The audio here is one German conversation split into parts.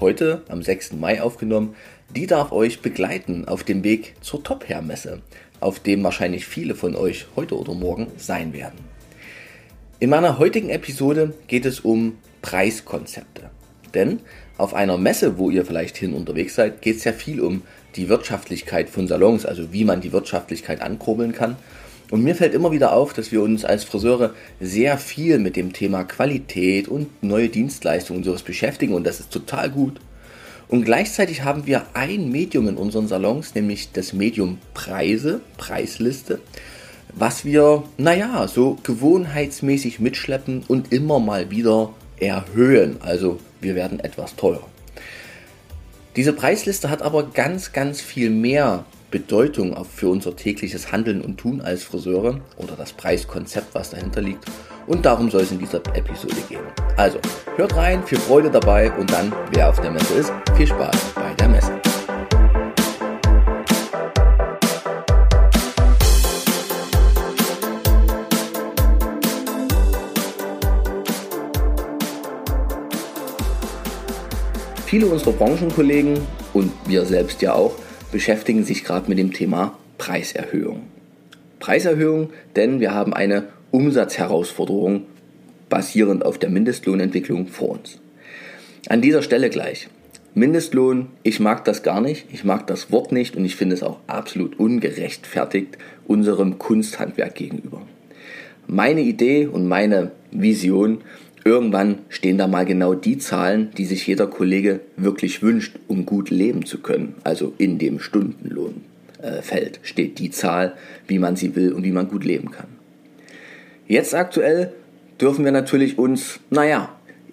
heute am 6. Mai aufgenommen, die darf euch begleiten auf dem Weg zur Top-Hair-Messe, auf dem wahrscheinlich viele von euch heute oder morgen sein werden. In meiner heutigen Episode geht es um Preiskonzepte. Denn auf einer Messe, wo ihr vielleicht hin unterwegs seid, geht es ja viel um die Wirtschaftlichkeit von Salons, also wie man die Wirtschaftlichkeit ankurbeln kann. Und mir fällt immer wieder auf, dass wir uns als Friseure sehr viel mit dem Thema Qualität und neue Dienstleistungen und sowas beschäftigen und das ist total gut. Und gleichzeitig haben wir ein Medium in unseren Salons, nämlich das Medium Preise, Preisliste, was wir, naja, so gewohnheitsmäßig mitschleppen und immer mal wieder erhöhen. Also wir werden etwas teurer. Diese Preisliste hat aber ganz, ganz viel mehr Bedeutung für unser tägliches Handeln und Tun als Friseure oder das Preiskonzept, was dahinter liegt. Und darum soll es in dieser Episode gehen. Also, hört rein, viel Freude dabei und dann, wer auf der Messe ist, viel Spaß bei der Messe. Viele unserer Branchenkollegen und wir selbst ja auch beschäftigen sich gerade mit dem Thema Preiserhöhung. Preiserhöhung, denn wir haben eine Umsatzherausforderung basierend auf der Mindestlohnentwicklung vor uns. An dieser Stelle gleich. Mindestlohn, ich mag das gar nicht, ich mag das Wort nicht und ich finde es auch absolut ungerechtfertigt unserem Kunsthandwerk gegenüber. Meine Idee und meine Vision Irgendwann stehen da mal genau die Zahlen, die sich jeder Kollege wirklich wünscht, um gut leben zu können. Also in dem Stundenlohnfeld steht die Zahl, wie man sie will und wie man gut leben kann. Jetzt aktuell dürfen wir natürlich uns, naja,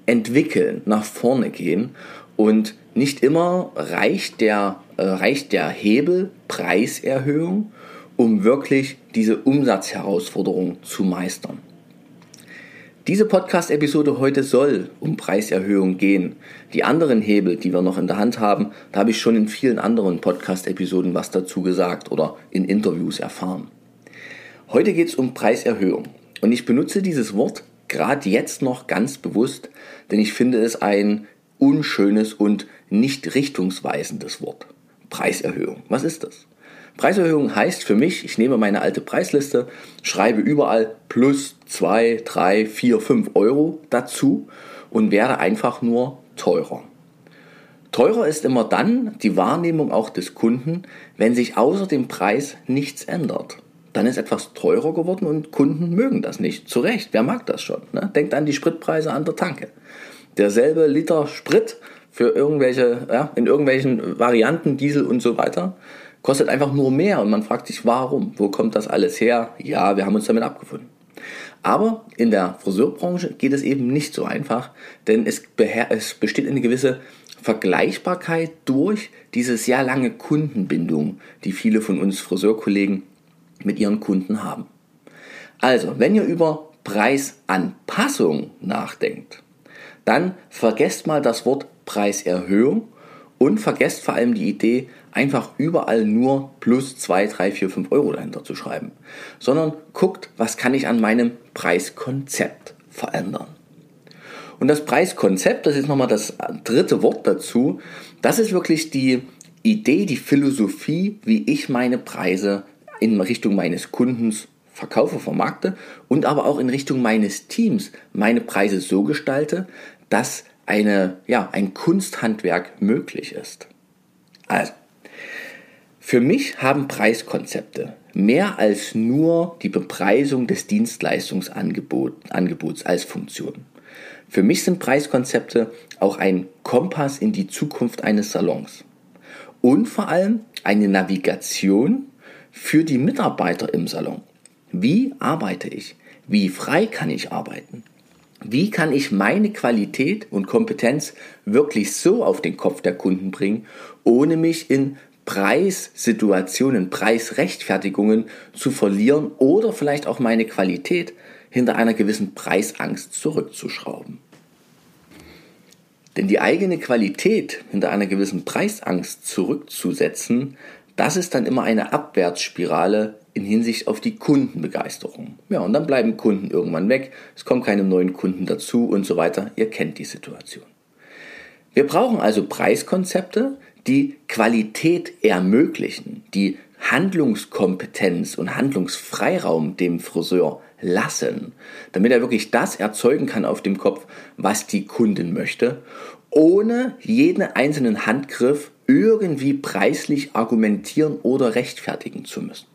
entwickeln, nach vorne gehen und nicht immer reicht der, äh, reicht der Hebel Preiserhöhung, um wirklich diese Umsatzherausforderung zu meistern. Diese Podcast-Episode heute soll um Preiserhöhung gehen. Die anderen Hebel, die wir noch in der Hand haben, da habe ich schon in vielen anderen Podcast-Episoden was dazu gesagt oder in Interviews erfahren. Heute geht es um Preiserhöhung. Und ich benutze dieses Wort gerade jetzt noch ganz bewusst, denn ich finde es ein unschönes und nicht richtungsweisendes Wort. Preiserhöhung. Was ist das? Preiserhöhung heißt für mich, ich nehme meine alte Preisliste, schreibe überall plus 2, 3, 4, 5 Euro dazu und werde einfach nur teurer. Teurer ist immer dann die Wahrnehmung auch des Kunden, wenn sich außer dem Preis nichts ändert. Dann ist etwas teurer geworden und Kunden mögen das nicht. Zu Recht, wer mag das schon? Ne? Denkt an die Spritpreise an der Tanke. Derselbe Liter Sprit für irgendwelche, ja, in irgendwelchen Varianten, Diesel und so weiter, kostet einfach nur mehr und man fragt sich, warum? Wo kommt das alles her? Ja, wir haben uns damit abgefunden. Aber in der Friseurbranche geht es eben nicht so einfach, denn es, es besteht eine gewisse Vergleichbarkeit durch diese sehr lange Kundenbindung, die viele von uns Friseurkollegen mit ihren Kunden haben. Also, wenn ihr über Preisanpassung nachdenkt, dann vergesst mal das Wort Preiserhöhung und vergesst vor allem die Idee, einfach überall nur plus 2, 3, 4, 5 Euro dahinter zu schreiben, sondern guckt, was kann ich an meinem Preiskonzept verändern. Und das Preiskonzept, das ist nochmal das dritte Wort dazu, das ist wirklich die Idee, die Philosophie, wie ich meine Preise in Richtung meines Kundens verkaufe, vermarkte und aber auch in Richtung meines Teams meine Preise so gestalte, dass eine, ja, ein Kunsthandwerk möglich ist. Also, für mich haben Preiskonzepte mehr als nur die Bepreisung des Dienstleistungsangebots als Funktion. Für mich sind Preiskonzepte auch ein Kompass in die Zukunft eines Salons und vor allem eine Navigation für die Mitarbeiter im Salon. Wie arbeite ich? Wie frei kann ich arbeiten? Wie kann ich meine Qualität und Kompetenz wirklich so auf den Kopf der Kunden bringen, ohne mich in Preissituationen, Preisrechtfertigungen zu verlieren oder vielleicht auch meine Qualität hinter einer gewissen Preisangst zurückzuschrauben. Denn die eigene Qualität hinter einer gewissen Preisangst zurückzusetzen, das ist dann immer eine Abwärtsspirale in Hinsicht auf die Kundenbegeisterung. Ja, und dann bleiben Kunden irgendwann weg, es kommen keine neuen Kunden dazu und so weiter. Ihr kennt die Situation. Wir brauchen also Preiskonzepte, die Qualität ermöglichen, die Handlungskompetenz und Handlungsfreiraum dem Friseur lassen, damit er wirklich das erzeugen kann auf dem Kopf, was die Kundin möchte, ohne jeden einzelnen Handgriff irgendwie preislich argumentieren oder rechtfertigen zu müssen.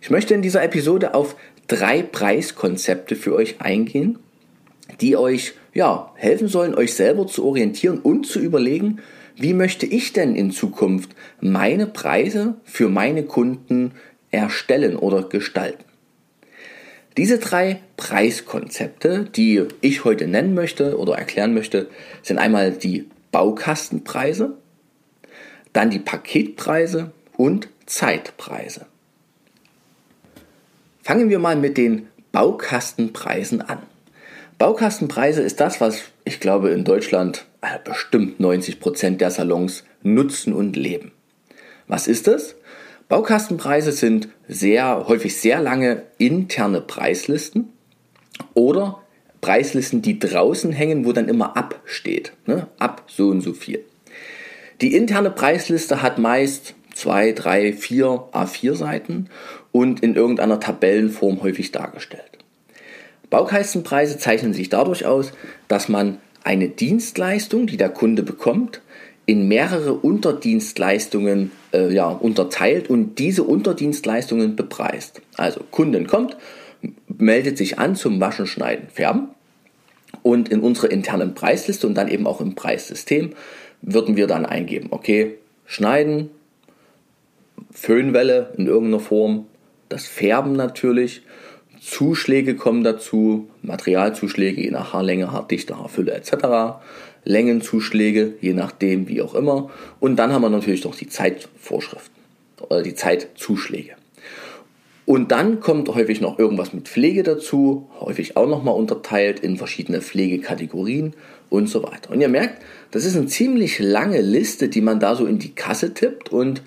Ich möchte in dieser Episode auf drei Preiskonzepte für euch eingehen, die euch ja, helfen sollen, euch selber zu orientieren und zu überlegen, wie möchte ich denn in Zukunft meine Preise für meine Kunden erstellen oder gestalten. Diese drei Preiskonzepte, die ich heute nennen möchte oder erklären möchte, sind einmal die Baukastenpreise, dann die Paketpreise und Zeitpreise. Fangen wir mal mit den Baukastenpreisen an. Baukastenpreise ist das, was ich glaube in Deutschland äh, bestimmt 90 Prozent der Salons nutzen und leben. Was ist es? Baukastenpreise sind sehr häufig sehr lange interne Preislisten oder Preislisten, die draußen hängen, wo dann immer ab steht. Ne? Ab so und so viel. Die interne Preisliste hat meist zwei, drei, vier A4 Seiten und in irgendeiner Tabellenform häufig dargestellt. Baukastenpreise zeichnen sich dadurch aus, dass man eine Dienstleistung, die der Kunde bekommt, in mehrere Unterdienstleistungen äh, ja, unterteilt und diese Unterdienstleistungen bepreist. Also Kunden kommt, meldet sich an zum Waschen, Schneiden, Färben und in unserer internen Preisliste und dann eben auch im Preissystem würden wir dann eingeben, okay, Schneiden, Föhnwelle in irgendeiner Form, das Färben natürlich, Zuschläge kommen dazu, Materialzuschläge je nach Haarlänge, Haardichte, Haarfülle etc. Längenzuschläge, je nachdem, wie auch immer. Und dann haben wir natürlich noch die Zeitvorschriften oder die Zeitzuschläge. Und dann kommt häufig noch irgendwas mit Pflege dazu, häufig auch nochmal unterteilt in verschiedene Pflegekategorien und so weiter. Und ihr merkt, das ist eine ziemlich lange Liste, die man da so in die Kasse tippt. Und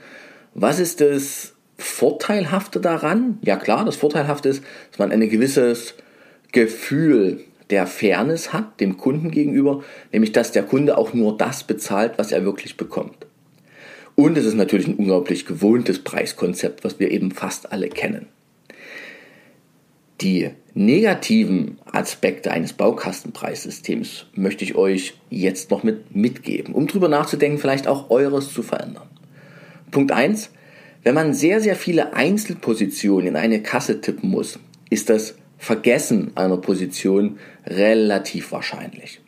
was ist das Vorteilhafte daran? Ja klar, das Vorteilhafte ist, dass man ein gewisses Gefühl der Fairness hat dem Kunden gegenüber, nämlich dass der Kunde auch nur das bezahlt, was er wirklich bekommt. Und es ist natürlich ein unglaublich gewohntes Preiskonzept, was wir eben fast alle kennen. Die negativen Aspekte eines Baukastenpreissystems möchte ich euch jetzt noch mit mitgeben, um drüber nachzudenken, vielleicht auch eures zu verändern. Punkt 1. Wenn man sehr, sehr viele Einzelpositionen in eine Kasse tippen muss, ist das Vergessen einer Position relativ wahrscheinlich.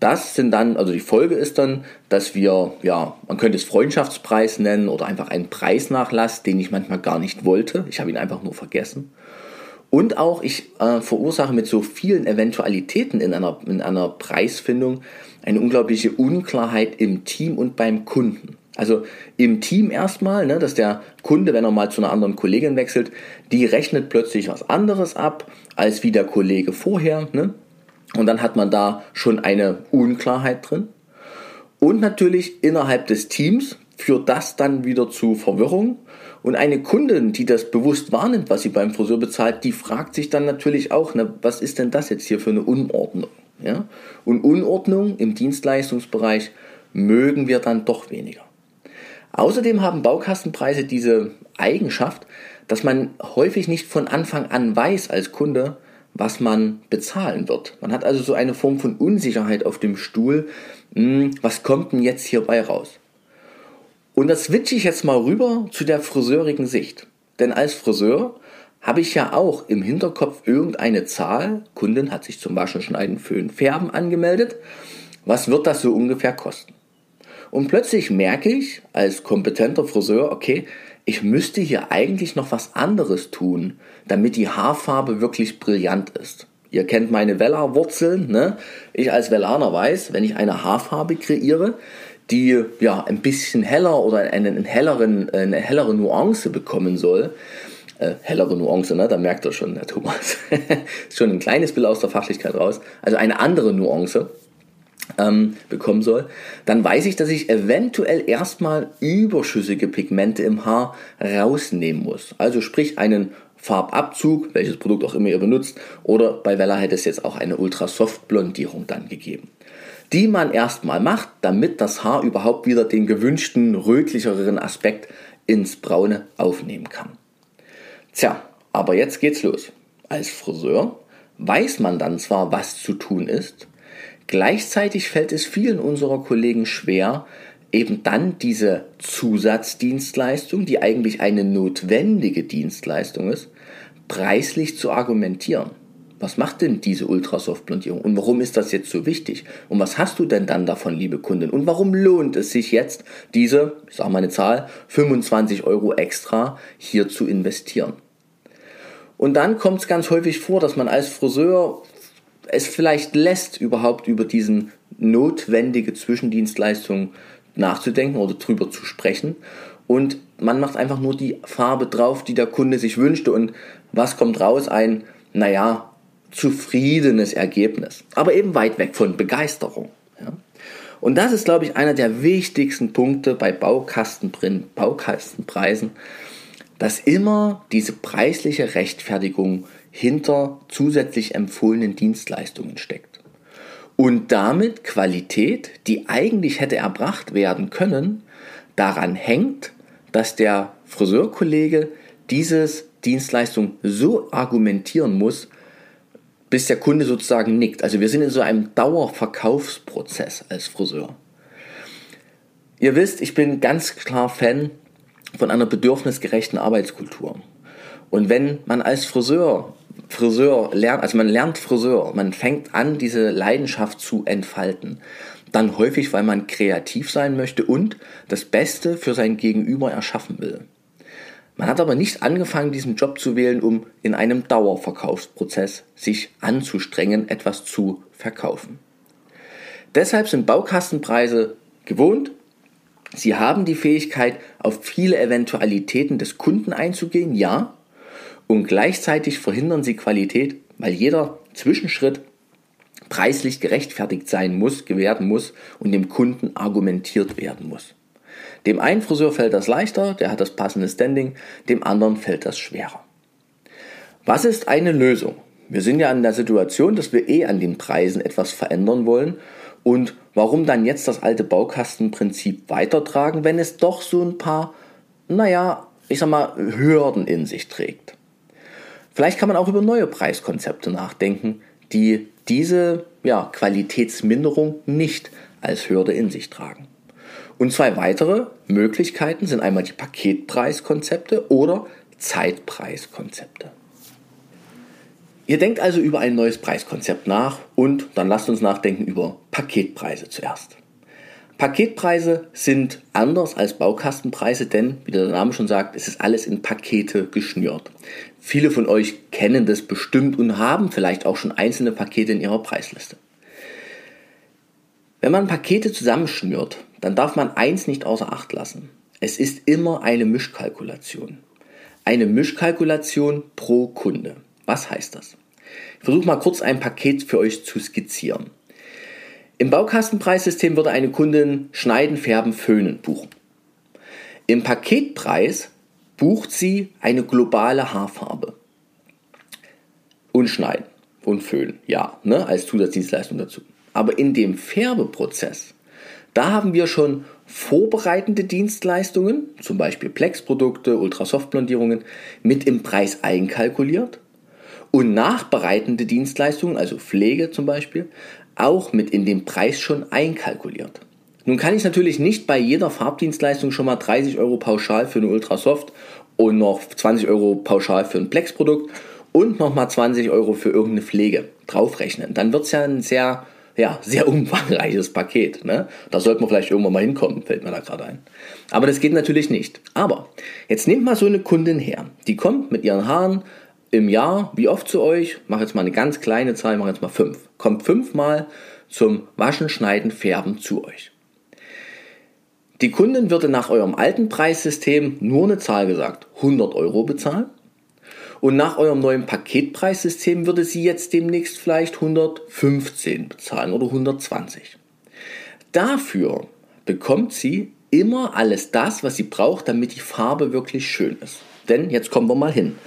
Das sind dann, also die Folge ist dann, dass wir, ja, man könnte es Freundschaftspreis nennen oder einfach einen Preisnachlass, den ich manchmal gar nicht wollte. Ich habe ihn einfach nur vergessen. Und auch ich äh, verursache mit so vielen Eventualitäten in einer, in einer Preisfindung eine unglaubliche Unklarheit im Team und beim Kunden. Also im Team erstmal, ne, dass der Kunde, wenn er mal zu einer anderen Kollegin wechselt, die rechnet plötzlich was anderes ab als wie der Kollege vorher. Ne? Und dann hat man da schon eine Unklarheit drin. Und natürlich innerhalb des Teams führt das dann wieder zu Verwirrung. Und eine Kundin, die das bewusst wahrnimmt, was sie beim Friseur bezahlt, die fragt sich dann natürlich auch, ne, was ist denn das jetzt hier für eine Unordnung? Ja? Und Unordnung im Dienstleistungsbereich mögen wir dann doch weniger. Außerdem haben Baukastenpreise diese Eigenschaft, dass man häufig nicht von Anfang an weiß als Kunde, was man bezahlen wird. Man hat also so eine Form von Unsicherheit auf dem Stuhl. Hm, was kommt denn jetzt hierbei raus? Und das switche ich jetzt mal rüber zu der friseurigen Sicht. Denn als Friseur habe ich ja auch im Hinterkopf irgendeine Zahl. Kundin hat sich zum Waschen, Schneiden, Föhn, Färben angemeldet. Was wird das so ungefähr kosten? Und plötzlich merke ich als kompetenter Friseur, okay, ich müsste hier eigentlich noch was anderes tun, damit die Haarfarbe wirklich brillant ist. Ihr kennt meine Vella-Wurzeln. Ne? Ich als Vellaner weiß, wenn ich eine Haarfarbe kreiere, die ja ein bisschen heller oder eine, einen helleren, eine hellere Nuance bekommen soll, äh, hellere Nuance, ne? da merkt er schon, der Thomas. schon ein kleines Bild aus der Fachlichkeit raus. Also eine andere Nuance ähm, bekommen soll, dann weiß ich, dass ich eventuell erstmal überschüssige Pigmente im Haar rausnehmen muss. Also sprich einen Farbabzug, welches Produkt auch immer ihr benutzt, oder bei Vella hätte es jetzt auch eine Ultrasoft Blondierung dann gegeben. Die man erstmal macht, damit das Haar überhaupt wieder den gewünschten rötlicheren Aspekt ins Braune aufnehmen kann. Tja, aber jetzt geht's los. Als Friseur weiß man dann zwar, was zu tun ist, gleichzeitig fällt es vielen unserer Kollegen schwer, eben dann diese Zusatzdienstleistung, die eigentlich eine notwendige Dienstleistung ist, preislich zu argumentieren. Was macht denn diese Ultrasoft-Blondierung und warum ist das jetzt so wichtig? Und was hast du denn dann davon, liebe Kundin? Und warum lohnt es sich jetzt, diese, ich sage mal eine Zahl, 25 Euro extra hier zu investieren? Und dann kommt es ganz häufig vor, dass man als Friseur es vielleicht lässt, überhaupt über diesen notwendige Zwischendienstleistung nachzudenken oder drüber zu sprechen. Und man macht einfach nur die Farbe drauf, die der Kunde sich wünschte. Und was kommt raus? Ein, naja, zufriedenes Ergebnis. Aber eben weit weg von Begeisterung. Ja. Und das ist, glaube ich, einer der wichtigsten Punkte bei Baukastenpreisen, dass immer diese preisliche Rechtfertigung hinter zusätzlich empfohlenen Dienstleistungen steckt und damit Qualität, die eigentlich hätte erbracht werden können, daran hängt, dass der Friseurkollege dieses Dienstleistung so argumentieren muss, bis der Kunde sozusagen nickt. Also wir sind in so einem Dauerverkaufsprozess als Friseur. Ihr wisst, ich bin ganz klar Fan von einer bedürfnisgerechten Arbeitskultur. Und wenn man als Friseur Friseur lernt, also man lernt Friseur, man fängt an, diese Leidenschaft zu entfalten. Dann häufig, weil man kreativ sein möchte und das Beste für sein Gegenüber erschaffen will. Man hat aber nicht angefangen, diesen Job zu wählen, um in einem Dauerverkaufsprozess sich anzustrengen, etwas zu verkaufen. Deshalb sind Baukastenpreise gewohnt. Sie haben die Fähigkeit, auf viele Eventualitäten des Kunden einzugehen, ja, und gleichzeitig verhindern sie Qualität, weil jeder Zwischenschritt preislich gerechtfertigt sein muss, gewähren muss und dem Kunden argumentiert werden muss. Dem einen Friseur fällt das leichter, der hat das passende Standing, dem anderen fällt das schwerer. Was ist eine Lösung? Wir sind ja in der Situation, dass wir eh an den Preisen etwas verändern wollen und warum dann jetzt das alte Baukastenprinzip weitertragen, wenn es doch so ein paar, naja, ich sag mal, Hürden in sich trägt. Vielleicht kann man auch über neue Preiskonzepte nachdenken, die diese ja, Qualitätsminderung nicht als Hürde in sich tragen. Und zwei weitere Möglichkeiten sind einmal die Paketpreiskonzepte oder Zeitpreiskonzepte. Ihr denkt also über ein neues Preiskonzept nach und dann lasst uns nachdenken über Paketpreise zuerst. Paketpreise sind anders als Baukastenpreise, denn, wie der Name schon sagt, es ist alles in Pakete geschnürt. Viele von euch kennen das bestimmt und haben vielleicht auch schon einzelne Pakete in ihrer Preisliste. Wenn man Pakete zusammenschnürt, dann darf man eins nicht außer Acht lassen. Es ist immer eine Mischkalkulation. Eine Mischkalkulation pro Kunde. Was heißt das? Ich versuche mal kurz ein Paket für euch zu skizzieren. Im Baukastenpreissystem würde eine Kundin Schneiden, Färben, Föhnen buchen. Im Paketpreis bucht sie eine globale Haarfarbe. Und Schneiden und Föhnen, ja, ne, als Zusatzdienstleistung dazu. Aber in dem Färbeprozess, da haben wir schon vorbereitende Dienstleistungen, zum Beispiel Plex-Produkte, Ultrasoft-Blondierungen, mit im Preis einkalkuliert und nachbereitende Dienstleistungen, also Pflege zum Beispiel, auch mit in den Preis schon einkalkuliert. Nun kann ich natürlich nicht bei jeder Farbdienstleistung schon mal 30 Euro pauschal für eine Ultrasoft und noch 20 Euro pauschal für ein Plex-Produkt und nochmal 20 Euro für irgendeine Pflege draufrechnen. Dann wird es ja ein sehr, ja, sehr umfangreiches Paket. Ne? Da sollte man vielleicht irgendwann mal hinkommen, fällt mir da gerade ein. Aber das geht natürlich nicht. Aber jetzt nehmt mal so eine Kundin her. Die kommt mit ihren Haaren im Jahr, wie oft zu euch, mache jetzt mal eine ganz kleine Zahl, mache jetzt mal fünf, kommt fünfmal zum Waschen, Schneiden, Färben zu euch. Die Kundin würde nach eurem alten Preissystem nur eine Zahl gesagt, 100 Euro bezahlen. Und nach eurem neuen Paketpreissystem würde sie jetzt demnächst vielleicht 115 bezahlen oder 120. Dafür bekommt sie immer alles das, was sie braucht, damit die Farbe wirklich schön ist. Denn jetzt kommen wir mal hin.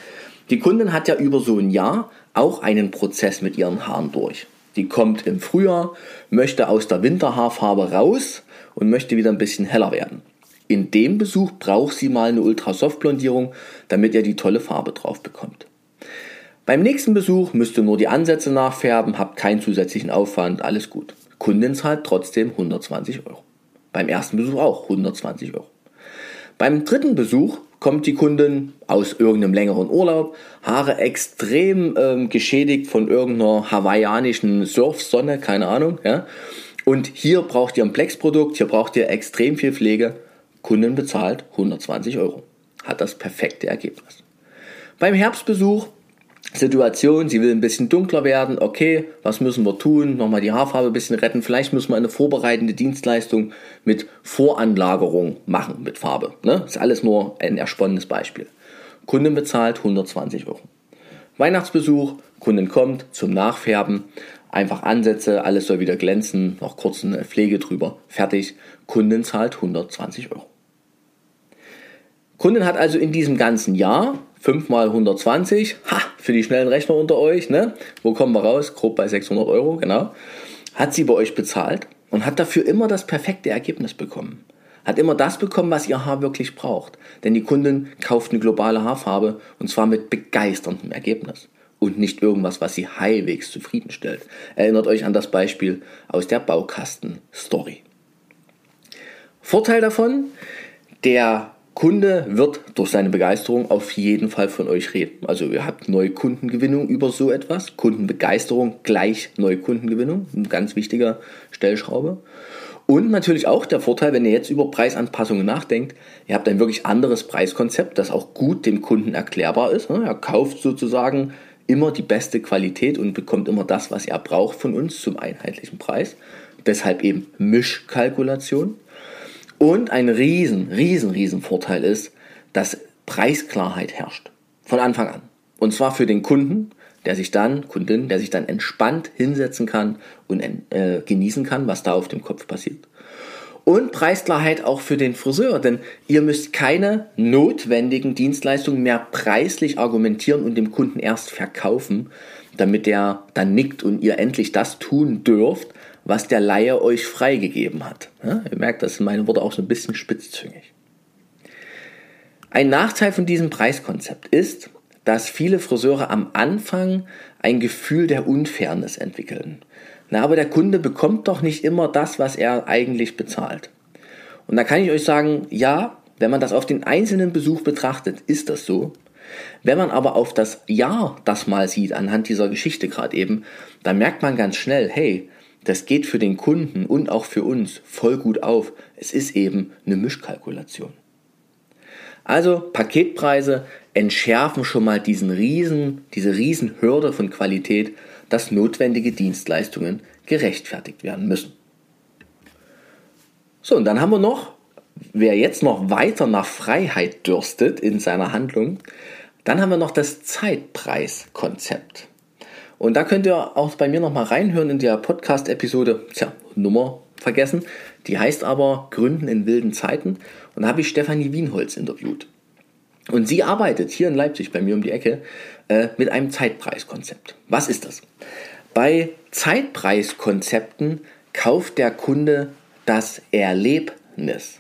Die Kundin hat ja über so ein Jahr auch einen Prozess mit ihren Haaren durch. Die kommt im Frühjahr, möchte aus der Winterhaarfarbe raus und möchte wieder ein bisschen heller werden. In dem Besuch braucht sie mal eine Ultrasoft-Blondierung, damit ihr die tolle Farbe drauf bekommt. Beim nächsten Besuch müsst ihr nur die Ansätze nachfärben, habt keinen zusätzlichen Aufwand, alles gut. Kundin zahlt trotzdem 120 Euro. Beim ersten Besuch auch 120 Euro. Beim dritten Besuch kommt die Kundin aus irgendeinem längeren Urlaub, Haare extrem ähm, geschädigt von irgendeiner hawaiianischen Surfsonne, keine Ahnung. Ja? Und hier braucht ihr ein Plex-Produkt, hier braucht ihr extrem viel Pflege. Kunden bezahlt 120 Euro. Hat das perfekte Ergebnis. Beim Herbstbesuch Situation, sie will ein bisschen dunkler werden, okay, was müssen wir tun? Nochmal die Haarfarbe ein bisschen retten. Vielleicht müssen wir eine vorbereitende Dienstleistung mit Voranlagerung machen mit Farbe. Ne? Ist alles nur ein ersponnendes Beispiel. Kunden bezahlt 120 Euro. Weihnachtsbesuch, Kunden kommt zum Nachfärben, einfach Ansätze, alles soll wieder glänzen, noch kurz eine Pflege drüber, fertig. Kunden zahlt 120 Euro. Kunden hat also in diesem ganzen Jahr 5 mal 120, ha, für die schnellen Rechner unter euch, ne? Wo kommen wir raus? Grob bei 600 Euro, genau. Hat sie bei euch bezahlt und hat dafür immer das perfekte Ergebnis bekommen. Hat immer das bekommen, was ihr Haar wirklich braucht. Denn die Kundin kauft eine globale Haarfarbe und zwar mit begeisterndem Ergebnis und nicht irgendwas, was sie halbwegs zufriedenstellt. Erinnert euch an das Beispiel aus der Baukasten-Story. Vorteil davon, der Kunde wird durch seine Begeisterung auf jeden Fall von euch reden. Also ihr habt neue Kundengewinnung über so etwas. Kundenbegeisterung gleich neue Kundengewinnung. Ein ganz wichtiger Stellschraube. Und natürlich auch der Vorteil, wenn ihr jetzt über Preisanpassungen nachdenkt, ihr habt ein wirklich anderes Preiskonzept, das auch gut dem Kunden erklärbar ist. Er kauft sozusagen immer die beste Qualität und bekommt immer das, was er braucht von uns zum einheitlichen Preis. Deshalb eben Mischkalkulation. Und ein riesen, riesen, riesen Vorteil ist, dass Preisklarheit herrscht. Von Anfang an. Und zwar für den Kunden, der sich dann, Kundin, der sich dann entspannt hinsetzen kann und äh, genießen kann, was da auf dem Kopf passiert. Und Preisklarheit auch für den Friseur, denn ihr müsst keine notwendigen Dienstleistungen mehr preislich argumentieren und dem Kunden erst verkaufen, damit der dann nickt und ihr endlich das tun dürft, was der Laie euch freigegeben hat. Ja, ihr merkt, das sind meine Worte auch so ein bisschen spitzzüngig. Ein Nachteil von diesem Preiskonzept ist, dass viele Friseure am Anfang ein Gefühl der Unfairness entwickeln. Na, aber der Kunde bekommt doch nicht immer das, was er eigentlich bezahlt. Und da kann ich euch sagen, ja, wenn man das auf den einzelnen Besuch betrachtet, ist das so. Wenn man aber auf das Jahr das mal sieht, anhand dieser Geschichte gerade eben, dann merkt man ganz schnell, hey, das geht für den Kunden und auch für uns voll gut auf. Es ist eben eine Mischkalkulation. Also Paketpreise entschärfen schon mal diesen riesen, diese Riesenhürde von Qualität, dass notwendige Dienstleistungen gerechtfertigt werden müssen. So, und dann haben wir noch, wer jetzt noch weiter nach Freiheit dürstet in seiner Handlung, dann haben wir noch das Zeitpreiskonzept. Und da könnt ihr auch bei mir nochmal reinhören in der Podcast-Episode, tja, Nummer vergessen. Die heißt aber Gründen in wilden Zeiten. Und da habe ich Stefanie Wienholz interviewt. Und sie arbeitet hier in Leipzig bei mir um die Ecke äh, mit einem Zeitpreiskonzept. Was ist das? Bei Zeitpreiskonzepten kauft der Kunde das Erlebnis.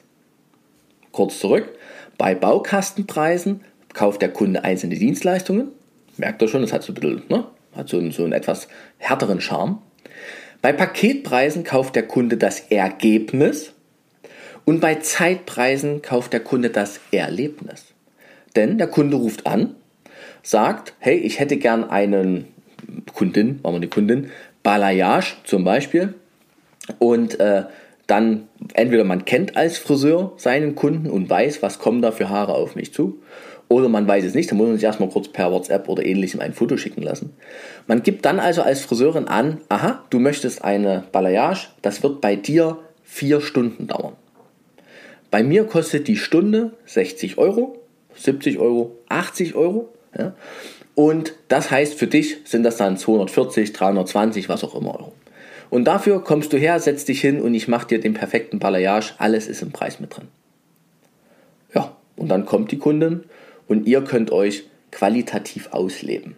Kurz zurück, bei Baukastenpreisen kauft der Kunde einzelne Dienstleistungen. Merkt ihr schon, das hat so ein bisschen ne, hat so einen, so einen etwas härteren Charme. Bei Paketpreisen kauft der Kunde das Ergebnis und bei Zeitpreisen kauft der Kunde das Erlebnis. Denn der Kunde ruft an, sagt, hey, ich hätte gern einen Kundin, machen wir eine Kundin, Balayage zum Beispiel und äh, dann entweder man kennt als Friseur seinen Kunden und weiß, was kommen da für Haare auf mich zu Oder man weiß es nicht, dann muss man sich erstmal kurz per WhatsApp oder ähnlichem ein Foto schicken lassen. Man gibt dann also als Friseurin an, aha, du möchtest eine Balayage, das wird bei dir vier Stunden dauern. Bei mir kostet die Stunde 60 Euro, 70 Euro, 80 Euro. Ja? Und das heißt, für dich sind das dann 240, 320, was auch immer Euro. Und dafür kommst du her, setzt dich hin und ich mache dir den perfekten Balayage. Alles ist im Preis mit drin. Ja, und dann kommt die Kundin und ihr könnt euch qualitativ ausleben.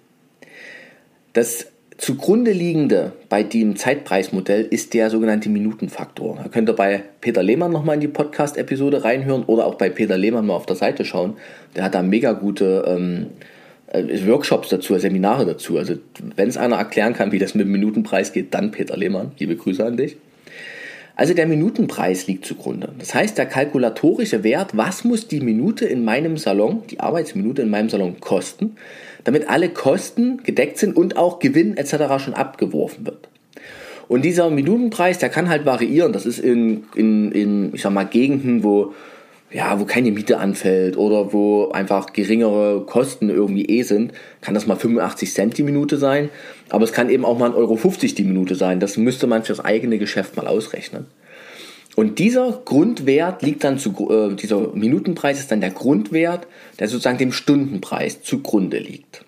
Das zugrunde liegende bei dem Zeitpreismodell ist der sogenannte Minutenfaktor. Da könnt ihr bei Peter Lehmann nochmal in die Podcast-Episode reinhören oder auch bei Peter Lehmann mal auf der Seite schauen. Der hat da mega gute ähm, äh, Workshops dazu, Seminare dazu. Also wenn es einer erklären kann, wie das mit dem Minutenpreis geht, dann Peter Lehmann. Liebe Grüße an dich. Also der Minutenpreis liegt zugrunde. Das heißt, der kalkulatorische Wert, was muss die Minute in meinem Salon, die Arbeitsminute in meinem Salon kosten, damit alle Kosten gedeckt sind und auch Gewinn etc. schon abgeworfen wird. Und dieser Minutenpreis, der kann halt variieren. Das ist in, in, in ich sag mal, Gegenden, wo ja, wo keine Miete anfällt oder wo einfach geringere Kosten irgendwie eh sind, kann das mal 85 Cent die Minute sein. Aber es kann eben auch mal 1,50 Euro die Minute sein. Das müsste man fürs eigene Geschäft mal ausrechnen. Und dieser Grundwert liegt dann zu, äh, dieser Minutenpreis ist dann der Grundwert, der sozusagen dem Stundenpreis zugrunde liegt.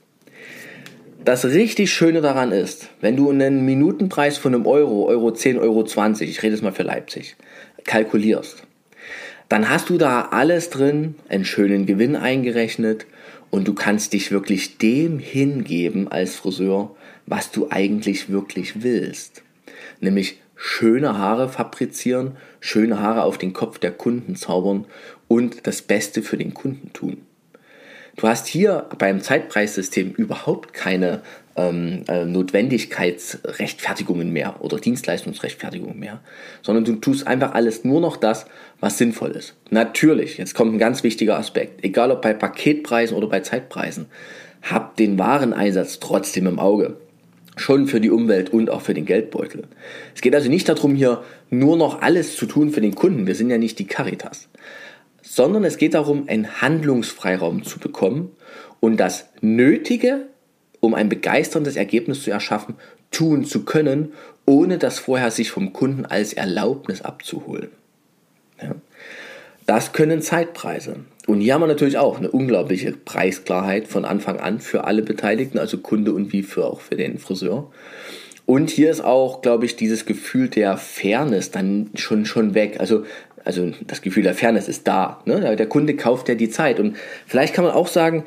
Das richtig Schöne daran ist, wenn du einen Minutenpreis von einem Euro, Euro 10, Euro 20, ich rede jetzt mal für Leipzig, kalkulierst, dann hast du da alles drin, einen schönen Gewinn eingerechnet und du kannst dich wirklich dem hingeben als Friseur, was du eigentlich wirklich willst. Nämlich schöne Haare fabrizieren, schöne Haare auf den Kopf der Kunden zaubern und das Beste für den Kunden tun. Du hast hier beim Zeitpreissystem überhaupt keine ähm, äh, Notwendigkeitsrechtfertigungen mehr oder Dienstleistungsrechtfertigungen mehr, sondern du tust einfach alles nur noch das, was sinnvoll ist. Natürlich, jetzt kommt ein ganz wichtiger Aspekt, egal ob bei Paketpreisen oder bei Zeitpreisen, hab den Wareneinsatz trotzdem im Auge schon für die Umwelt und auch für den Geldbeutel. Es geht also nicht darum, hier nur noch alles zu tun für den Kunden. Wir sind ja nicht die Caritas sondern es geht darum, einen Handlungsfreiraum zu bekommen und das Nötige, um ein begeisterndes Ergebnis zu erschaffen, tun zu können, ohne das vorher sich vom Kunden als Erlaubnis abzuholen. Ja. Das können Zeitpreise. Und hier haben wir natürlich auch eine unglaubliche Preisklarheit von Anfang an für alle Beteiligten, also Kunde und wie für auch für den Friseur. Und hier ist auch, glaube ich, dieses Gefühl der Fairness dann schon, schon weg. Also also das Gefühl der Fairness ist da. Ne? Der Kunde kauft ja die Zeit. Und vielleicht kann man auch sagen,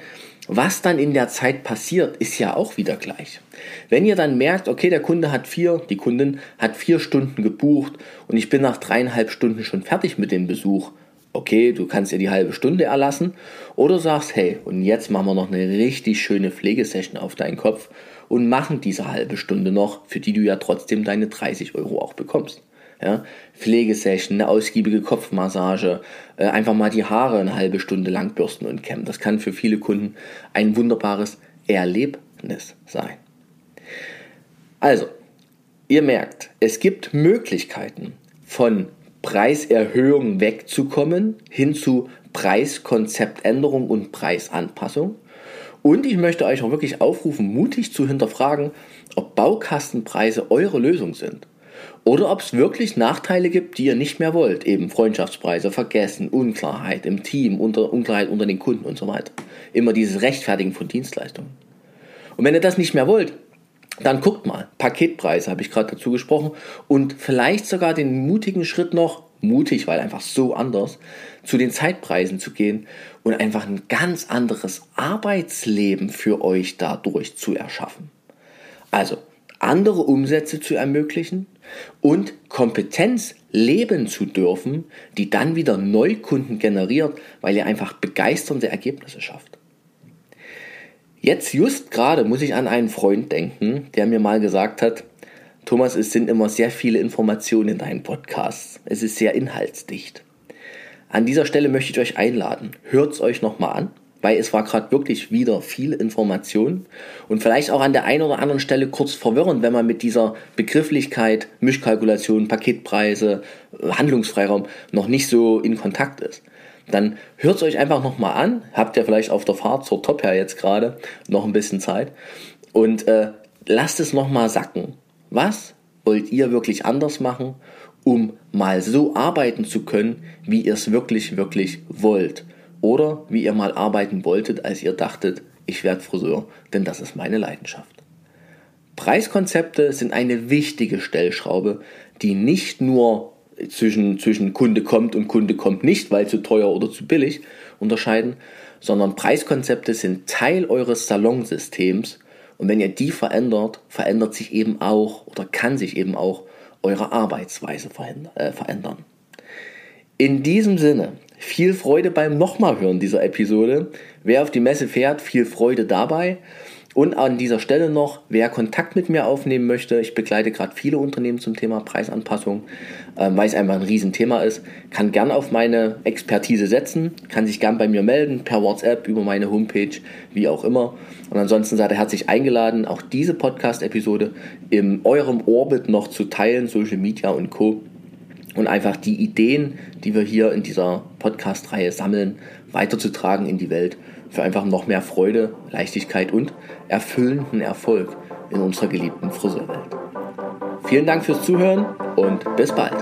was dann in der Zeit passiert, ist ja auch wieder gleich. Wenn ihr dann merkt, okay, der Kunde hat vier, die Kundin hat vier Stunden gebucht und ich bin nach dreieinhalb Stunden schon fertig mit dem Besuch, okay, du kannst ihr die halbe Stunde erlassen oder sagst, hey, und jetzt machen wir noch eine richtig schöne Pflegesession auf deinen Kopf und machen diese halbe Stunde noch, für die du ja trotzdem deine 30 Euro auch bekommst. Ja, Pflegesession, eine ausgiebige Kopfmassage, äh, einfach mal die Haare eine halbe Stunde lang bürsten und kämmen. Das kann für viele Kunden ein wunderbares Erlebnis sein. Also, ihr merkt, es gibt Möglichkeiten von Preiserhöhungen wegzukommen hin zu Preiskonzeptänderung und Preisanpassung. Und ich möchte euch auch wirklich aufrufen, mutig zu hinterfragen, ob Baukastenpreise eure Lösung sind. Oder ob es wirklich Nachteile gibt, die ihr nicht mehr wollt. Eben Freundschaftspreise, Vergessen, Unklarheit im Team, unter, Unklarheit unter den Kunden und so weiter. Immer dieses Rechtfertigen von Dienstleistungen. Und wenn ihr das nicht mehr wollt, dann guckt mal. Paketpreise habe ich gerade dazu gesprochen. Und vielleicht sogar den mutigen Schritt noch, mutig, weil einfach so anders, zu den Zeitpreisen zu gehen und einfach ein ganz anderes Arbeitsleben für euch dadurch zu erschaffen. Also, andere Umsätze zu ermöglichen und Kompetenz leben zu dürfen, die dann wieder Neukunden generiert, weil ihr einfach begeisternde Ergebnisse schafft. Jetzt just gerade muss ich an einen Freund denken, der mir mal gesagt hat, Thomas, es sind immer sehr viele Informationen in deinen Podcasts. Es ist sehr inhaltsdicht. An dieser Stelle möchte ich euch einladen. Hört es euch nochmal an weil es war gerade wirklich wieder viel Information und vielleicht auch an der einen oder anderen Stelle kurz verwirrend, wenn man mit dieser Begrifflichkeit Mischkalkulation, Paketpreise, Handlungsfreiraum noch nicht so in Kontakt ist. dann hört es euch einfach nochmal an. Habt ihr vielleicht auf der Fahrt zur Top her jetzt gerade noch ein bisschen Zeit. Und äh, lasst es nochmal sacken. Was wollt ihr wirklich anders machen, um mal so arbeiten zu können, wie ihr es wirklich, wirklich wollt? Oder wie ihr mal arbeiten wolltet, als ihr dachtet, ich werde Friseur, denn das ist meine Leidenschaft. Preiskonzepte sind eine wichtige Stellschraube, die nicht nur zwischen, zwischen Kunde kommt und Kunde kommt nicht, weil zu teuer oder zu billig unterscheiden, sondern Preiskonzepte sind Teil eures Salonsystems und wenn ihr die verändert, verändert sich eben auch oder kann sich eben auch eure Arbeitsweise äh, verändern. In diesem Sinne, viel Freude beim nochmal hören dieser Episode. Wer auf die Messe fährt, viel Freude dabei. Und an dieser Stelle noch, wer Kontakt mit mir aufnehmen möchte, ich begleite gerade viele Unternehmen zum Thema Preisanpassung, äh, weil es einfach ein Riesenthema ist, kann gern auf meine Expertise setzen, kann sich gern bei mir melden, per WhatsApp, über meine Homepage, wie auch immer. Und ansonsten seid ihr herzlich eingeladen, auch diese Podcast-Episode in eurem Orbit noch zu teilen, Social Media und Co. Und einfach die Ideen, die wir hier in dieser Podcast-Reihe sammeln, weiterzutragen in die Welt für einfach noch mehr Freude, Leichtigkeit und erfüllenden Erfolg in unserer geliebten Friseurwelt. Vielen Dank fürs Zuhören und bis bald.